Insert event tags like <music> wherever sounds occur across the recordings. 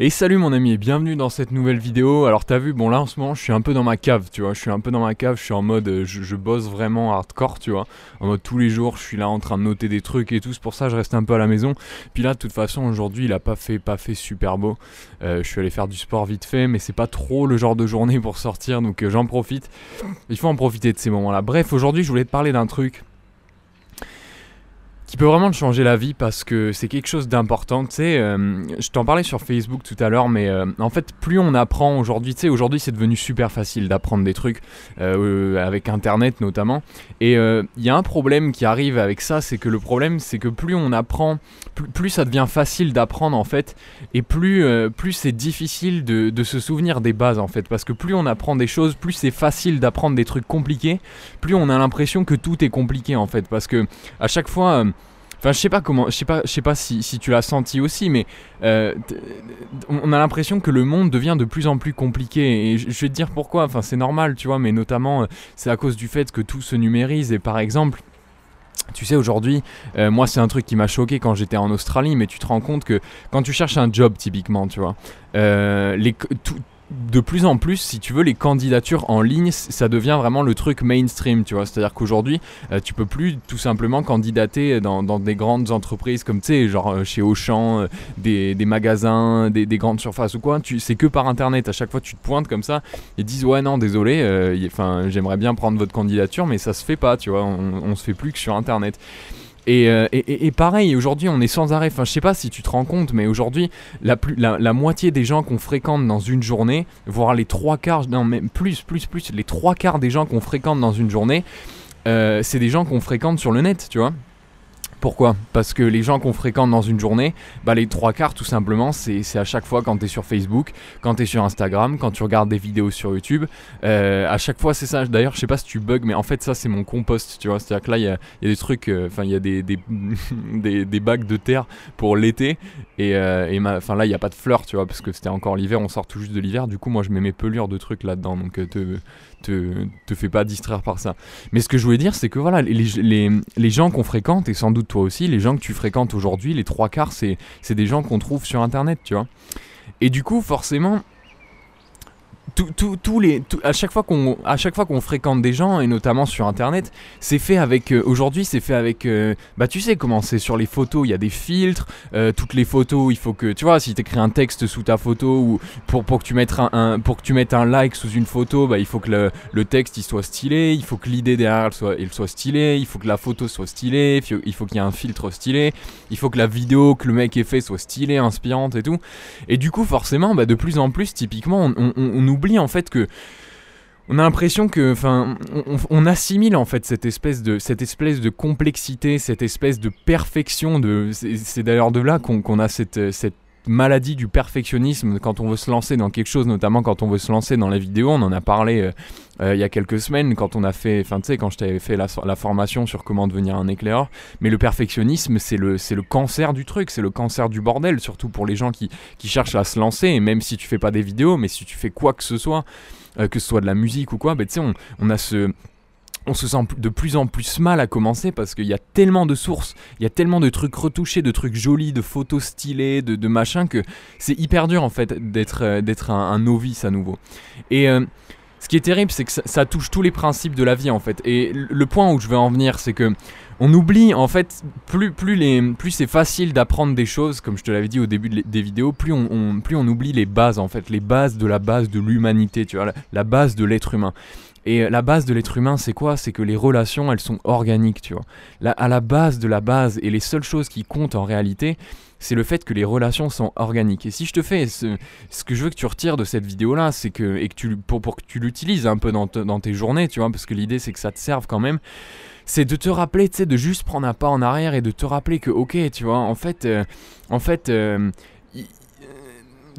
Et salut mon ami et bienvenue dans cette nouvelle vidéo. Alors t'as vu, bon là en ce moment je suis un peu dans ma cave, tu vois, je suis un peu dans ma cave, je suis en mode, euh, je, bosse vraiment hardcore, tu vois, en mode tous les jours je suis là en train de noter des trucs et tout, c'est pour ça je reste un peu à la maison. Puis là de toute façon aujourd'hui il a pas fait, pas fait super beau, euh, je suis allé faire du sport vite fait, mais c'est pas trop le genre de journée pour sortir, donc euh, j'en profite. Il faut en profiter de ces moments-là. Bref, aujourd'hui je voulais te parler d'un truc qui peut vraiment changer la vie parce que c'est quelque chose d'important. Tu sais, euh, je t'en parlais sur Facebook tout à l'heure, mais euh, en fait, plus on apprend aujourd'hui, tu sais, aujourd'hui c'est devenu super facile d'apprendre des trucs euh, avec Internet notamment. Et il y a un problème qui arrive avec ça, c'est que le problème, c'est que plus on apprend, plus, ça devient facile d'apprendre en fait, et plus, plus c'est difficile de, de, se souvenir des bases en fait, parce que plus on apprend des choses, plus c'est facile d'apprendre des trucs compliqués, plus on a l'impression que tout est compliqué en fait, parce que à chaque fois Enfin, je sais pas comment, je sais pas, je sais pas si, tu l'as senti aussi, mais euh, on a l'impression que le monde devient de plus en plus compliqué. Et je, vais te dire pourquoi. Enfin, c'est normal, tu vois, mais notamment, euh, c'est à cause du fait que tout se numérise. Et par exemple, tu sais, aujourd'hui, euh, moi, c'est un truc qui m'a choqué quand j'étais en Australie, mais tu te rends compte que quand tu cherches un job, typiquement, tu vois, les, tout, de plus en plus, si tu veux, les candidatures en ligne, ça devient vraiment le truc mainstream, tu vois. C'est-à-dire qu'aujourd'hui, euh, tu peux plus tout simplement candidater dans, des grandes entreprises comme, tu sais, genre euh, chez Auchan, euh, des, magasins, des, grandes surfaces ou quoi. C'est que par Internet. À chaque fois, tu te pointes comme ça et disent, ouais, non, désolé, j'aimerais bien prendre votre candidature, mais ça se fait pas, tu vois. On, on se fait plus que sur Internet. Euh, et, pareil, aujourd'hui, on est sans arrêt. Enfin, je sais pas si tu te rends compte, mais aujourd'hui, la, la, moitié des gens qu'on fréquente dans une journée, voire les trois quarts, non, même plus, plus, plus, les trois quarts des gens qu'on fréquente dans une journée, euh, c'est des gens qu'on fréquente sur le net, tu vois. Pourquoi? Parce que les gens qu'on fréquente dans une journée, bah les trois quarts tout simplement, c'est à chaque fois quand tu es sur Facebook, quand tu es sur Instagram, quand tu regardes des vidéos sur YouTube. Euh, à chaque fois c'est ça. D'ailleurs je sais pas si tu bugs, mais en fait ça c'est mon compost, tu vois. C'est-à-dire que là il y a, des trucs, euh, enfin il y a des, <laughs> des, des, bacs de terre pour l'été. Et, euh, et là il n'y a pas de fleurs, tu vois, parce que c'était encore l'hiver, on sort tout juste de l'hiver. Du coup moi je mets mes pelures de trucs là-dedans. Donc te, te, te fais pas distraire par ça. Mais ce que je voulais dire c'est que voilà, les, les, les gens qu'on fréquente, et sans doute toi aussi, les gens que tu fréquentes aujourd'hui, les trois quarts, c'est des gens qu'on trouve sur Internet, tu vois. Et du coup, forcément, tous les, à chaque fois qu'on, à chaque fois qu'on fréquente des gens et notamment sur internet, c'est fait avec, euh, aujourd'hui c'est fait avec, euh, bah tu sais comment c'est sur les photos, il y a des filtres, euh, toutes les photos, il faut que, tu vois, si tu écris un texte sous ta photo ou pour, pour que tu mettes un, pour que tu mettes un like sous une photo, bah il faut que le, le texte il soit stylé, il faut que l'idée derrière elle soit, il soit stylé, il faut que la photo soit stylée, il faut qu'il y ait un filtre stylé, il faut que la vidéo que le mec ait fait soit stylée, inspirante et tout. Et du coup forcément, bah de plus en plus, typiquement, on, on, on oublie en fait que on a l'impression que, enfin, on, assimile en fait cette espèce de, cette espèce de complexité, cette espèce de perfection. De, c'est d'ailleurs de là qu'on a cette maladie du perfectionnisme quand on veut se lancer dans quelque chose, notamment quand on veut se lancer dans la vidéo. On en a parlé euh, euh, il y a quelques semaines quand on a fait, enfin tu sais, quand je t'avais fait la, formation sur comment devenir un éclaireur. Mais le perfectionnisme, c'est le, c'est le cancer du truc, c'est le cancer du bordel, surtout pour les gens qui, cherchent à se lancer. Et même si tu fais pas des vidéos, mais si tu fais quoi que ce soit, euh, que ce soit de la musique ou quoi, ben tu sais, on a ce on se sent de plus en plus mal à commencer parce qu'il y a tellement de sources, il y a tellement de trucs retouchés, de trucs jolis, de photos stylées, de, de machin que c'est hyper dur en fait d'être euh, un, novice à nouveau. Et euh, ce qui est terrible, c'est que ça, touche tous les principes de la vie en fait. Et le point où je veux en venir, c'est que on oublie en fait plus plus les plus c'est facile d'apprendre des choses, comme je te l'avais dit au début des vidéos, plus on, plus on oublie les bases en fait, les bases de la base de l'humanité, tu vois, la base de l'être humain. Et la base de l'être humain, c'est quoi? C'est que les relations, elles sont organiques, tu vois. à la base de la base, et les seules choses qui comptent en réalité, c'est le fait que les relations sont organiques. Et si je te fais ce, que je veux que tu retires de cette vidéo-là, c'est que, et que tu, pour, pour que tu l'utilises un peu dans, dans, tes journées, tu vois, parce que l'idée c'est que ça te serve quand même, c'est de te rappeler, tu sais, de juste prendre un pas en arrière et de te rappeler que, ok, tu vois, en fait, euh, en fait, euh,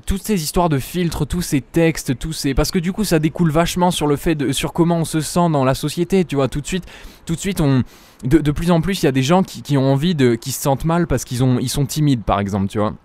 toutes ces histoires de filtres, tous ces textes, tous ces parce que du coup ça découle vachement sur le fait de sur comment on se sent dans la société, tu vois. Tout de suite, tout de suite on de, plus en plus il y a des gens qui, qui, ont envie de qui se sentent mal parce qu'ils ont ils sont timides par exemple, tu vois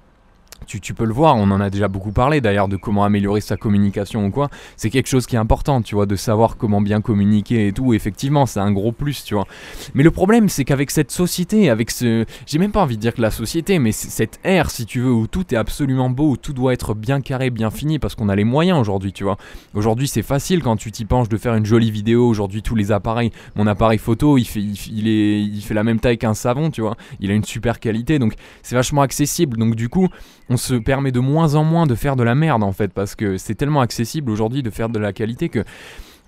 tu, peux le voir, on en a déjà beaucoup parlé d'ailleurs de comment améliorer sa communication ou quoi. C'est quelque chose qui est important, tu vois, de savoir comment bien communiquer et tout. Effectivement, c'est un gros plus, tu vois. Mais le problème, c'est qu'avec cette société, avec ce. J'ai même pas envie de dire que la société, mais cette ère, si tu veux, où tout est absolument beau, où tout doit être bien carré, bien fini, parce qu'on a les moyens aujourd'hui, tu vois. Aujourd'hui, c'est facile quand tu t'y penches de faire une jolie vidéo. Aujourd'hui, tous les appareils, mon appareil photo, il fait, est, il fait la même taille qu'un savon, tu vois. Il a une super qualité, donc c'est vachement accessible. Donc, du coup, on se permet de moins en moins de faire de la merde en fait, parce que c'est tellement accessible aujourd'hui de faire de la qualité que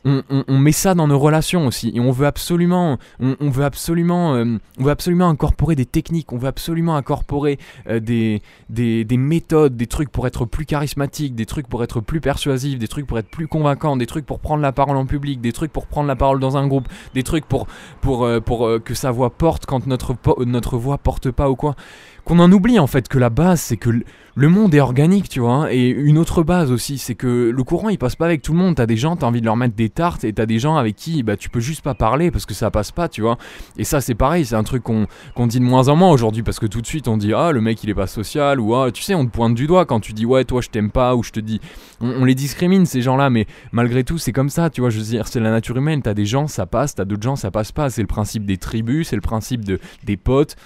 on, met ça dans nos relations aussi et on veut absolument on, veut absolument euh, on veut absolument incorporer des techniques on veut absolument incorporer euh, des, des, des, méthodes des trucs pour être plus charismatique des trucs pour être plus persuasif des trucs pour être plus convaincant des trucs pour prendre la parole en public des trucs pour prendre la parole dans un groupe des trucs pour pour euh, pour que sa voix porte quand notre notre voix porte pas ou quoi qu'on en oublie en fait que la base c'est que le monde est organique, tu vois. Hein, et une autre base aussi, c'est que le courant il passe pas avec tout le monde. T'as des gens, t'as envie de leur mettre des tartes et t'as des gens avec qui bah, tu peux juste pas parler parce que ça passe pas, tu vois. Et ça c'est pareil, c'est un truc qu'on dit de moins en moins aujourd'hui parce que tout de suite on dit ah le mec il est pas social ou ah tu sais on te pointe du doigt quand tu dis ouais toi je t'aime pas ou je te dis on, les discrimine ces gens-là mais malgré tout c'est comme ça, tu vois. Je veux dire c'est la nature humaine. T'as des gens ça passe, t'as d'autres gens ça passe pas. C'est le principe des tribus, c'est le principe de des potes.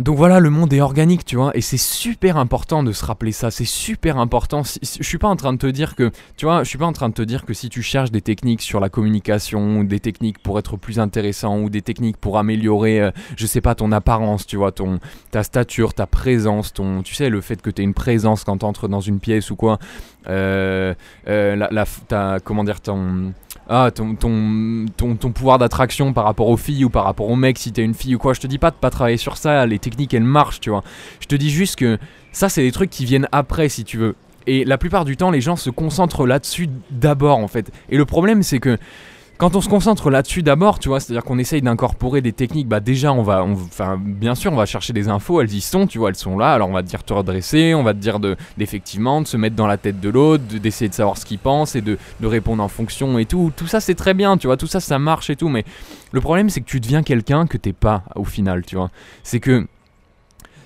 Donc voilà, le monde est organique, tu vois, et c'est super important de se rappeler ça, c'est super important. je suis pas en train de te dire que, tu vois, je suis pas en train de te dire que si tu cherches des techniques sur la communication, des techniques pour être plus intéressant, ou des techniques pour améliorer, euh, je sais pas, ton apparence, tu vois, ton, ta stature, ta présence, ton, tu sais, le fait que tu une présence quand tu entres dans une pièce ou quoi, euh, euh, la, comment dire, ton ah, ton, ton, ton, pouvoir d'attraction par rapport aux filles ou par rapport aux mecs si t'es une fille ou quoi. Je te dis pas de pas travailler sur ça, les techniques elles marchent, tu vois. Je te dis juste que ça, c'est des trucs qui viennent après si tu veux. Et la plupart du temps, les gens se concentrent là-dessus d'abord en fait. Et le problème, c'est que quand on se concentre là-dessus d'abord, tu vois, c'est-à-dire qu'on essaye d'incorporer des techniques, bah déjà on va, enfin bien sûr on va chercher des infos, elles y sont, tu vois, elles sont là, alors on va te dire te redresser, on va te dire de, d'effectivement de se mettre dans la tête de l'autre, d'essayer de savoir ce qu'il pense et de, de répondre en fonction et tout, tout ça c'est très bien, tu vois, tout ça ça marche et tout, mais le problème c'est que tu deviens quelqu'un que t'es pas au final, tu vois, c'est que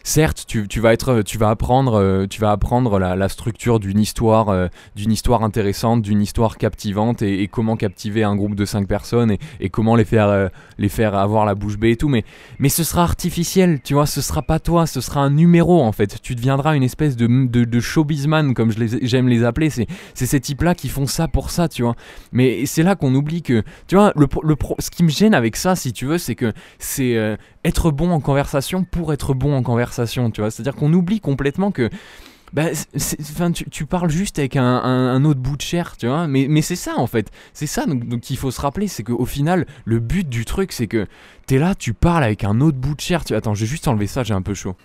certes, euh, tu vas apprendre la, structure d'une histoire, euh, d'une histoire intéressante, d'une histoire captivante et, comment captiver un groupe de 5 personnes et, comment les faire, euh, les faire avoir la bouche bée et tout. Mais, ce sera artificiel, tu vois, ce sera pas toi, ce sera un numéro en fait. Tu deviendras une espèce de, showbizman, comme j'aime les, les appeler. C'est, ces types-là qui font ça pour ça, tu vois. Mais c'est là qu'on oublie que, tu vois, le, le, ce qui me gêne avec ça, si tu veux, c'est que c'est être bon en conversation pour être bon en conversation, tu vois. C'est-à-dire qu'on oublie complètement que bah, tu, parles juste avec un, autre bout de chair, tu vois. Mais, c'est ça en fait. C'est ça donc, il faut se rappeler, c'est qu'au final, le but du truc, c'est que t'es là, tu parles avec un autre bout de chair. Tu... Attends, je vais juste enlever ça, j'ai un peu chaud.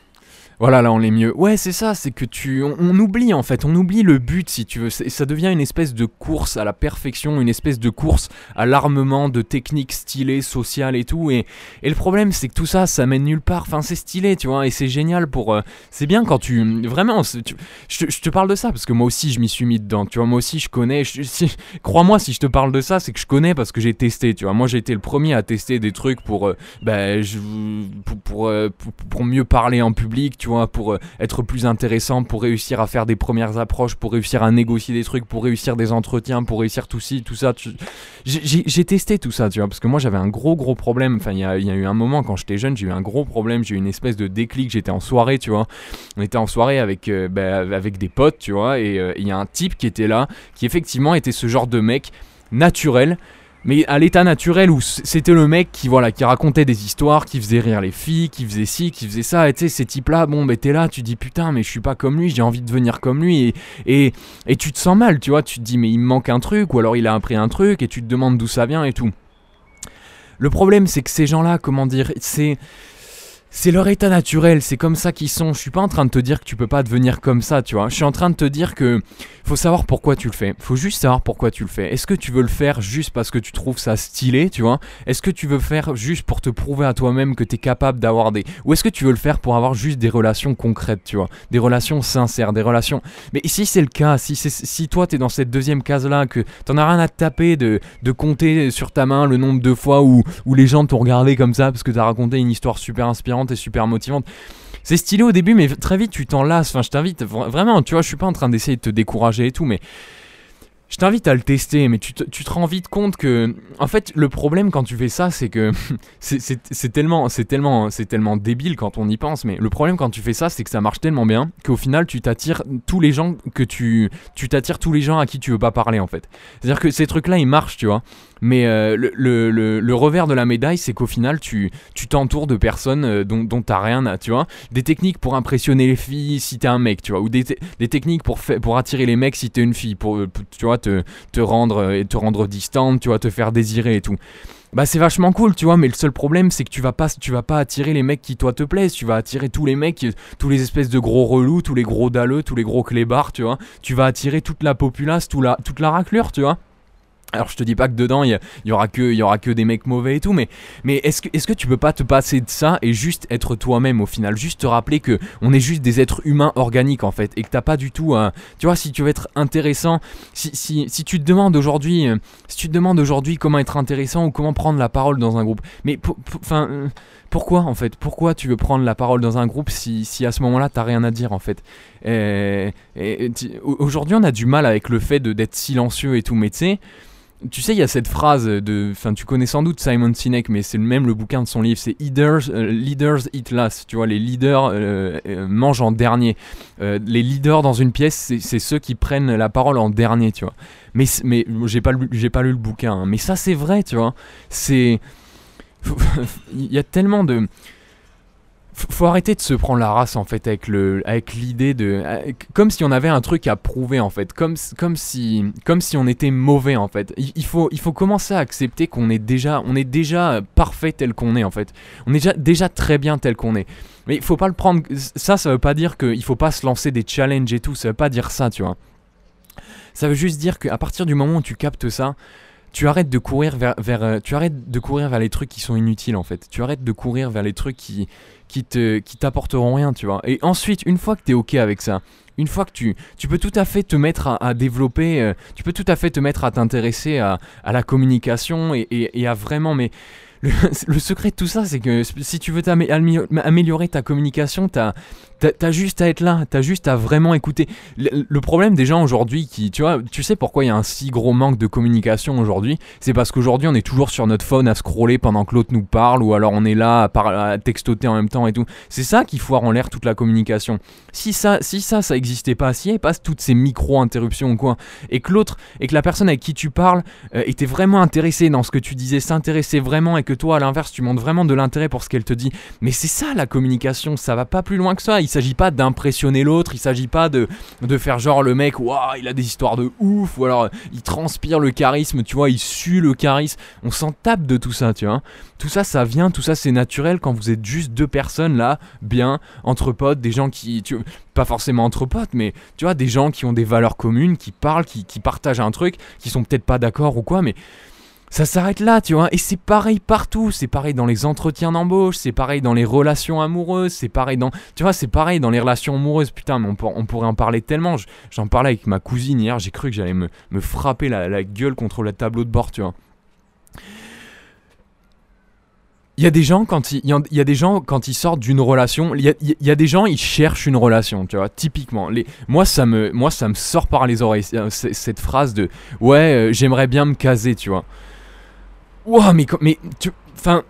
Voilà, là on est mieux. Ouais, c'est ça, c'est que tu. On, oublie en fait, on oublie le but si tu veux. Ça devient une espèce de course à la perfection, une espèce de course à l'armement de techniques stylées, sociales et tout. Et, et le problème, c'est que tout ça, ça mène nulle part. Enfin, c'est stylé, tu vois, et c'est génial pour. Euh, c'est bien quand tu. Vraiment, je, te parle de ça parce que moi aussi, je m'y suis mis dedans. Tu vois, moi aussi, je connais. Crois-moi, si je te parle de ça, c'est que je connais parce que j'ai testé, tu vois. Moi, j'ai été le premier à tester des trucs pour. Euh, ben, je, pour, euh, pour, pour, mieux parler en public, tu vois pour euh, être plus intéressant, pour réussir à faire des premières approches, pour réussir à négocier des trucs, pour réussir des entretiens, pour réussir tout ci, tout ça. J'ai testé tout ça, tu vois, parce que moi j'avais un gros gros problème. Enfin, il y a, eu un moment quand j'étais jeune, j'ai eu un gros problème, j'ai eu une espèce de déclic. J'étais en soirée, tu vois. On était en soirée avec, euh, bah, avec des potes, tu vois, et euh, il y a un type qui était là, qui effectivement était ce genre de mec naturel mais à l'état naturel où c'était le mec qui voilà qui racontait des histoires, qui faisait rire les filles, qui faisait ci, qui faisait ça, et tu sais ces types-là, bon ben t'es là, tu dis putain mais je suis pas comme lui, j'ai envie de devenir comme lui, et, et, et tu te sens mal, tu vois, tu te dis mais il me manque un truc, ou alors il a appris un truc, et tu te demandes d'où ça vient et tout. Le problème c'est que ces gens-là, comment dire, c'est c'est leur état naturel, c'est comme ça qu'ils sont. Je suis pas en train de te dire que tu peux pas devenir comme ça, tu vois. Je suis en train de te dire que faut savoir pourquoi tu le fais. Faut juste savoir pourquoi tu le fais. Est-ce que tu veux le faire juste parce que tu trouves ça stylé, tu vois? Est-ce que tu veux faire juste pour te prouver à toi-même que tu es capable d'avoir des ou est-ce que tu veux le faire pour avoir juste des relations concrètes, tu vois? Des relations sincères, des relations Mais si c'est le cas, si si toi tu es dans cette deuxième case là que t'en as rien à te taper de, compter sur ta main le nombre de fois où, où les gens t'ont regardé comme ça parce que t'as raconté une histoire super inspirante et super motivante. c'est stylé au début, mais très vite tu t'en lasses. Enfin, je t'invite vraiment, tu vois, je suis pas en train d'essayer de te décourager et tout, mais je t'invite à le tester, mais tu te, tu te, rends vite compte que, en fait, le problème quand tu fais ça, c'est que <laughs> c'est tellement, c'est tellement, c'est tellement débile quand on y pense. Mais le problème quand tu fais ça, c'est que ça marche tellement bien qu'au final, tu t'attires tous les gens que tu, tu t'attires tous les gens à qui tu veux pas parler en fait. C'est-à-dire que ces trucs-là, ils marchent, tu vois. Mais euh, le, revers de la médaille, c'est qu'au final, tu t'entoures de personnes euh, dont, t'as rien à, tu vois. Des techniques pour impressionner les filles si t'es un mec, tu vois. Ou des, techniques pour, pour attirer les mecs si t'es une fille, pour, tu vois, te, te, rendre, et te rendre distante, tu vois, te faire désirer et tout bah c'est vachement cool, tu vois, mais le seul problème c'est que tu vas pas tu vas pas attirer les mecs qui toi te plaisent, tu vas attirer tous les mecs, tous les espèces de gros relous, tous les gros dalleux, tous les gros clébards, tu vois. Tu vas attirer toute la populace, toute la, toute la raclure, tu vois. Alors je te dis pas que dedans il y, aura que y aura que des mecs mauvais et tout, mais mais est-ce que est-ce que tu peux pas te passer de ça et juste être toi-même au final, juste te rappeler que on est juste des êtres humains organiques en fait et que t'as pas du tout, un tu vois, si tu veux être intéressant, si, si, si tu te demandes aujourd'hui, euh, si tu te demandes aujourd'hui comment être intéressant ou comment prendre la parole dans un groupe, mais enfin euh, pourquoi en fait? Pourquoi tu veux prendre la parole dans un groupe si, si à ce moment-là t'as rien à dire en fait? Aujourd'hui on a du mal avec le fait d'être silencieux et tout, mais tu sais tu sais, il y a cette phrase de. Enfin, tu connais sans doute Simon Sinek, mais c'est même le bouquin de son livre. C'est Leaders, euh, leaders Eat Last. Tu vois, les leaders euh, euh, mangent en dernier. les leaders dans une pièce, c'est ceux qui prennent la parole en dernier, tu vois. Mais, mais j'ai pas, pas lu le bouquin. Hein. Mais ça, c'est vrai, tu vois. C'est. <laughs> Il y a tellement de faut arrêter de se prendre la race en fait avec le avec l'idée de comme si on avait un truc à prouver en fait. Comme comme si comme si on était mauvais en fait. Il, faut il faut commencer à accepter qu'on est déjà on est déjà parfait tel qu'on est en fait. On est déjà déjà très bien tel qu'on est. Mais il faut pas le prendre ça ça veut pas dire qu'il faut pas se lancer des challenges et tout. Ça veut pas dire ça tu vois. Ça veut juste dire qu'à partir du moment où tu captes ça tu arrêtes de courir vers, vers euh, tu arrêtes de courir vers les trucs qui sont inutiles en fait tu arrêtes de courir vers les trucs qui qui te qui t'apporteront rien, tu vois. Et ensuite, une fois que tu es OK avec ça, une fois que tu, tu peux tout à fait te mettre à, développer, euh, tu peux tout à fait te mettre à t'intéresser à, la communication et, et, à vraiment, mais <laughs> le, secret de tout ça, c'est que si tu veux améliorer ta communication, t'as T'as juste à être là, t'as juste à vraiment écouter. Le, problème des gens aujourd'hui qui, tu vois, tu sais pourquoi il y a un si gros manque de communication aujourd'hui? C'est parce qu'aujourd'hui on est toujours sur notre phone à scroller pendant que l'autre nous parle ou alors on est là à, textoter en même temps et tout. C'est ça qui foire en l'air toute la communication. Si ça, si ça, ça existait pas, si il n'y avait pas toutes ces micro-interruptions ou quoi, et que l'autre, et que la personne avec qui tu parles euh, était vraiment intéressée dans ce que tu disais, s'intéressait vraiment et que toi à l'inverse tu montres vraiment de l'intérêt pour ce qu'elle te dit, mais c'est ça la communication, ça va pas plus loin que ça s'agit pas d'impressionner l'autre, il s'agit pas de, faire genre le mec, waouh, il a des histoires de ouf, ou alors il transpire le charisme, tu vois, il sue le charisme. On s'en tape de tout ça, tu vois. Tout ça, ça vient, tout ça, c'est naturel quand vous êtes juste deux personnes là, bien, entre potes, des gens qui. Tu, pas forcément entre potes, mais tu vois, des gens qui ont des valeurs communes, qui parlent, qui, qui partagent un truc, qui sont peut-être pas d'accord ou quoi, mais ça s'arrête là, tu vois. Et c'est pareil partout. C'est pareil dans les entretiens d'embauche, c'est pareil dans les relations amoureuses, c'est pareil dans. Tu vois, c'est pareil dans les relations amoureuses. Putain, mais on, pourrait en parler tellement. J'en parlais avec ma cousine hier, j'ai cru que j'allais me, frapper la, gueule contre le tableau de bord, tu vois. Il y a des gens quand ils, il y a des gens quand ils sortent d'une relation, il y, a, des gens ils cherchent une relation, tu vois. Typiquement, moi ça me, sort par les oreilles cette phrase de ouais euh, j'aimerais bien me caser, tu vois. Wow, mais, mais tu. Enfin.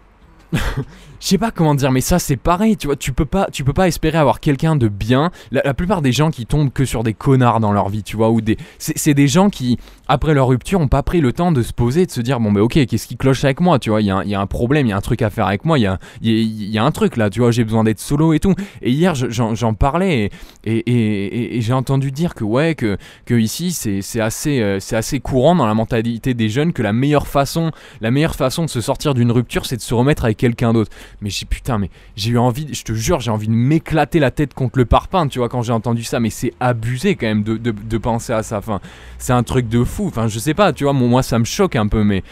Je sais pas comment dire, mais ça c'est pareil, tu vois, tu peux pas, tu peux pas espérer avoir quelqu'un de bien. La, plupart des gens qui tombent que sur des connards dans leur vie, tu vois, ou des, c'est des gens qui, après leur rupture, ont pas pris le temps de se poser, de se dire bon, mais ok, qu'est-ce qui cloche avec moi, tu vois, il y, y, a un problème, il y a un truc à faire avec moi, il y a, y, a un truc là, tu vois, j'ai besoin d'être solo et tout. Et hier, j'en parlais et, j'ai entendu dire que ouais, que, que ici c'est assez, euh, c'est assez courant dans la mentalité des jeunes que la meilleure façon, la meilleure façon de se sortir d'une rupture, c'est de se remettre avec quelqu'un d'autre. Mais j'ai putain, mais j'ai eu envie, je te jure, j'ai envie de m'éclater la tête contre le parpaing, tu vois, quand j'ai entendu ça. Mais c'est abusé quand même de, de, penser à ça. Enfin, c'est un truc de fou. Enfin, je sais pas, tu vois, moi ça me choque un peu, mais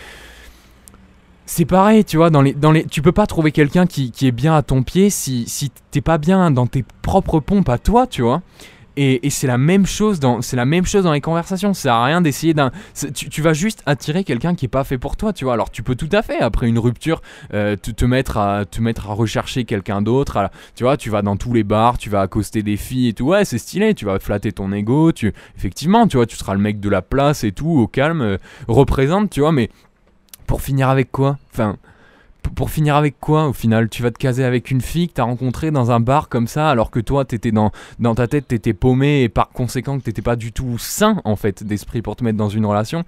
c'est pareil, tu vois, dans les, dans les, tu peux pas trouver quelqu'un qui, qui, est bien à ton pied si, si t'es pas bien dans tes propres pompes à toi, tu vois. Et, c'est la même chose dans c'est la même chose dans les conversations. Ça sert à rien d'essayer d'un. Tu, vas juste attirer quelqu'un qui est pas fait pour toi, tu vois. Alors tu peux tout à fait après une rupture euh, te, mettre à te rechercher quelqu'un d'autre. Tu vois, tu vas dans tous les bars, tu vas accoster des filles et tout. Ouais, c'est stylé. Tu vas flatter ton ego. Effectivement, tu vois, tu seras le mec de la place et tout au calme, euh, représente, tu vois. Mais pour finir avec quoi? Enfin pour finir avec quoi au final? Tu vas te caser avec une fille que t'as rencontrée dans un bar comme ça alors que toi t'étais dans, dans ta tête t'étais paumé et par conséquent que t'étais pas du tout sain en fait d'esprit pour te mettre dans une relation.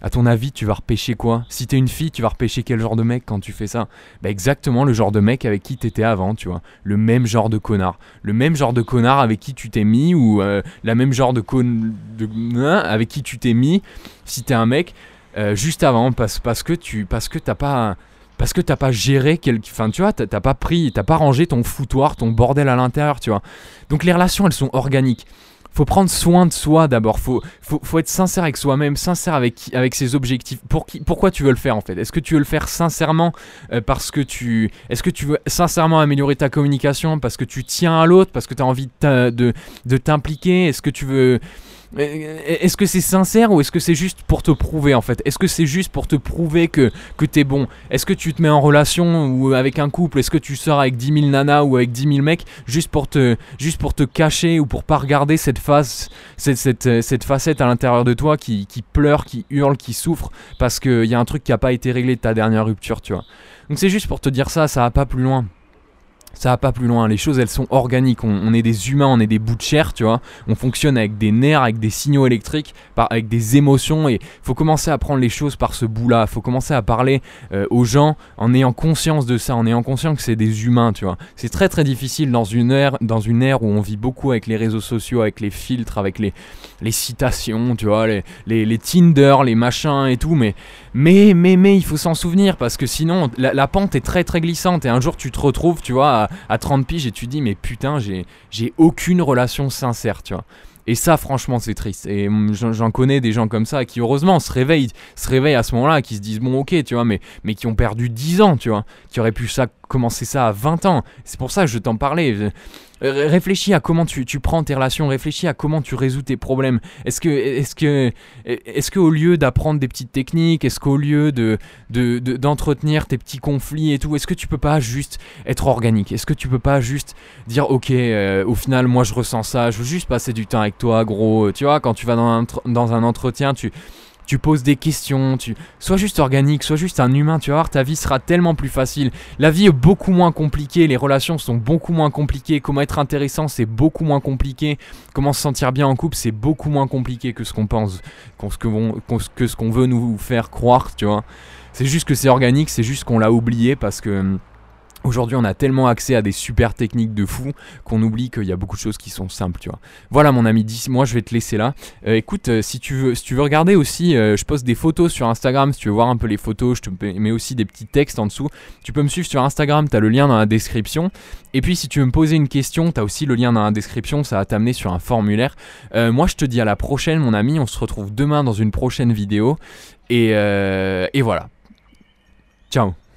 À ton avis, tu vas repêcher quoi? Si t'es une fille, tu vas repêcher quel genre de mec quand tu fais ça? Bah exactement le genre de mec avec qui t'étais avant, tu vois. Le même genre de connard. Le même genre de connard avec qui tu t'es mis ou euh, la même genre de con... De... Hein, avec qui tu t'es mis si t'es un mec euh, juste avant parce, parce que tu parce que t'as pas parce que t'as pas géré quelque enfin tu vois t'as pas pris t'as pas rangé ton foutoir ton bordel à l'intérieur tu vois. Donc les relations elles sont organiques. Faut prendre soin de soi d'abord. Faut, faut, faut, être sincère avec soi-même sincère avec avec ses objectifs. Pour qui pourquoi tu veux le faire en fait? Est-ce que tu veux le faire sincèrement euh, parce que tu est-ce que tu veux sincèrement améliorer ta communication parce que tu tiens à l'autre parce que tu as envie de, de, de t'impliquer? Est-ce que tu veux est-ce que c'est sincère ou est-ce que c'est juste pour te prouver en fait? Est-ce que c'est juste pour te prouver que, que t'es bon? Est-ce que tu te mets en relation ou avec un couple? Est-ce que tu sors avec 10 000 nanas ou avec 10 000 mecs juste pour te, juste pour te cacher ou pour pas regarder cette face, cette, cette, cette facette à l'intérieur de toi qui, qui, pleure, qui hurle, qui souffre parce qu'il y a un truc qui a pas été réglé de ta dernière rupture, tu vois? Donc c'est juste pour te dire ça, ça va pas plus loin ça va pas plus loin. Les choses, elles sont organiques. On, est des humains, on est des bouts de chair, tu vois. On fonctionne avec des nerfs, avec des signaux électriques, avec des émotions. Et faut commencer à prendre les choses par ce bout-là. Faut commencer à parler euh, aux gens en ayant conscience de ça, en ayant conscience que c'est des humains, tu vois. C'est très très difficile dans une ère, dans une ère où on vit beaucoup avec les réseaux sociaux, avec les filtres, avec les, les citations, tu vois, les, les, Tinder, les machins et tout. Mais, mais, mais, mais, il faut s'en souvenir parce que sinon, la, pente est très très glissante. Et un jour, tu te retrouves, tu vois, 30 piges et tu dis mais putain j'ai aucune relation sincère tu vois et ça, franchement, c'est triste. Et j'en connais des gens comme ça qui, heureusement, se réveillent, se réveillent à ce moment-là, qui se disent, bon, ok, tu vois, mais, mais qui ont perdu 10 ans, tu vois, qui auraient pu ça, commencer ça à 20 ans. C'est pour ça que je t'en parlais. Réfléchis à comment tu, tu, prends tes relations, réfléchis à comment tu résous tes problèmes. Est-ce que, est-ce que, est-ce que au lieu d'apprendre des petites techniques, est-ce qu'au lieu de, d'entretenir tes petits conflits et tout, est-ce que tu peux pas juste être organique? Est-ce que tu peux pas juste dire, ok, euh, au final, moi je ressens ça, je veux juste passer du temps avec toi, gros. Tu vois, quand tu vas dans un, dans un entretien, tu tu poses des questions, tu sois juste organique, sois juste un humain, tu vas ta vie sera tellement plus facile. La vie est beaucoup moins compliquée, les relations sont beaucoup moins compliquées, comment être intéressant, c'est beaucoup moins compliqué, comment se sentir bien en couple, c'est beaucoup moins compliqué que ce qu'on pense, que ce qu'on veut nous faire croire, tu vois. C'est juste que c'est organique, c'est juste qu'on l'a oublié parce que Aujourd'hui, on a tellement accès à des super techniques de fou qu'on oublie qu'il y a beaucoup de choses qui sont simples, tu vois. Voilà, mon ami, moi je vais te laisser là. Euh, écoute, euh, si tu veux, regarder aussi, euh, je poste des photos sur Instagram. Si tu veux voir un peu les photos, je te mets aussi des petits textes en dessous. Tu peux me suivre sur Instagram, tu as le lien dans la description. Et puis, si tu veux me poser une question, tu as aussi le lien dans la description. Ça va t'amener sur un formulaire. moi, je te dis à la prochaine, mon ami. On se retrouve demain dans une prochaine vidéo. Et voilà. Ciao